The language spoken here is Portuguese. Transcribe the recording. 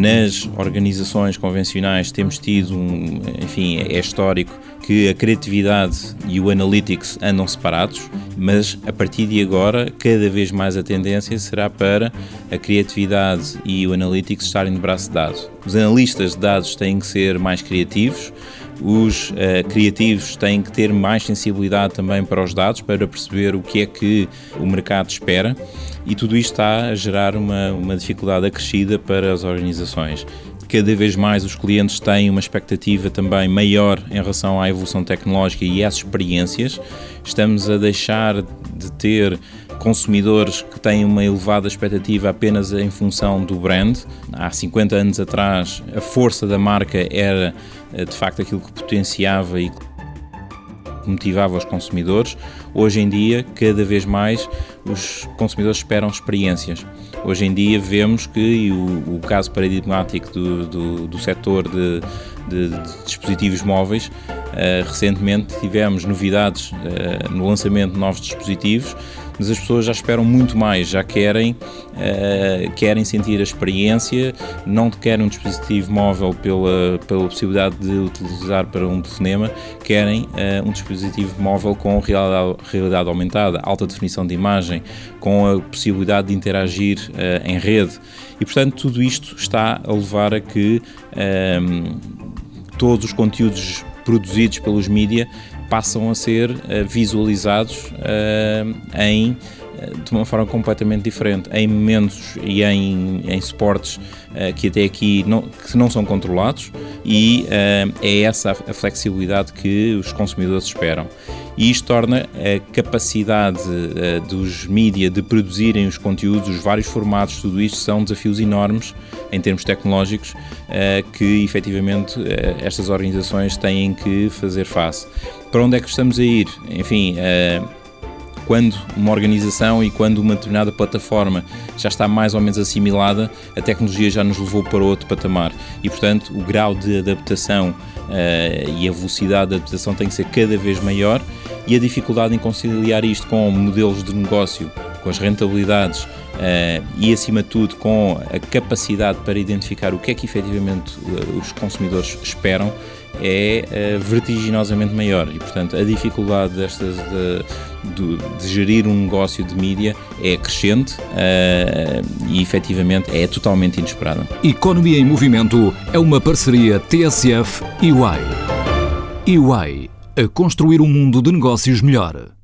nas organizações convencionais temos tido, um, enfim, é histórico que a criatividade e o analytics andam separados, mas a partir de agora, cada vez mais a tendência será para a criatividade e o analytics estarem de braço dado. Os analistas de dados têm que ser mais criativos, os uh, criativos têm que ter mais sensibilidade também para os dados, para perceber o que é que o mercado espera, e tudo isto está a gerar uma, uma dificuldade acrescida para as organizações cada vez mais os clientes têm uma expectativa também maior em relação à evolução tecnológica e às experiências. Estamos a deixar de ter consumidores que têm uma elevada expectativa apenas em função do brand. Há 50 anos atrás, a força da marca era eh, de facto aquilo que potenciava e motivava os consumidores. Hoje em dia, cada vez mais, os consumidores esperam experiências. Hoje em dia vemos que o, o caso paradigmático do, do, do setor de, de, de, dispositivos móveis, uh, recentemente tivemos novidades uh, no lançamento de novos dispositivos mas as pessoas já esperam muito mais, já querem, uh, querem sentir a experiência, não querem um dispositivo móvel pela, pela possibilidade de utilizar para um telefonema, querem uh, um dispositivo móvel com realidade, realidade, aumentada, alta definição de imagem, com a possibilidade de interagir uh, em rede. E portanto, tudo isto está a levar a que todos os conteúdos produzidos pelos mídia passam a ser uh, visualizados uh, em eh, de uma forma completamente diferente, em momentos e em, em suportes uh, que até aqui não, que não são controlados e uh, é essa a flexibilidade que os consumidores esperam. E isto torna a capacidade uh, dos mídia de produzirem os conteúdos, os vários formatos, tudo isto são desafios enormes em termos tecnológicos que efetivamente estas organizações têm que fazer face. Para onde é que estamos a ir? Enfim, quando uma organização e quando uma determinada plataforma já está mais ou menos assimilada, a tecnologia já nos levou para outro patamar. E, portanto, o grau de adaptação uh, e a velocidade de adaptação tem que ser cada vez maior e a dificuldade em conciliar isto com modelos de negócio, com as rentabilidades uh, e, acima de tudo, com a capacidade para identificar o que é que efetivamente uh, os consumidores esperam é uh, vertiginosamente maior e, portanto, a dificuldade destas de, de, gerir um negócio de mídia é crescente e, efetivamente, é totalmente inesperada. Economia em Movimento é uma parceria TSF e UI. UI a construir um mundo de negócios melhor.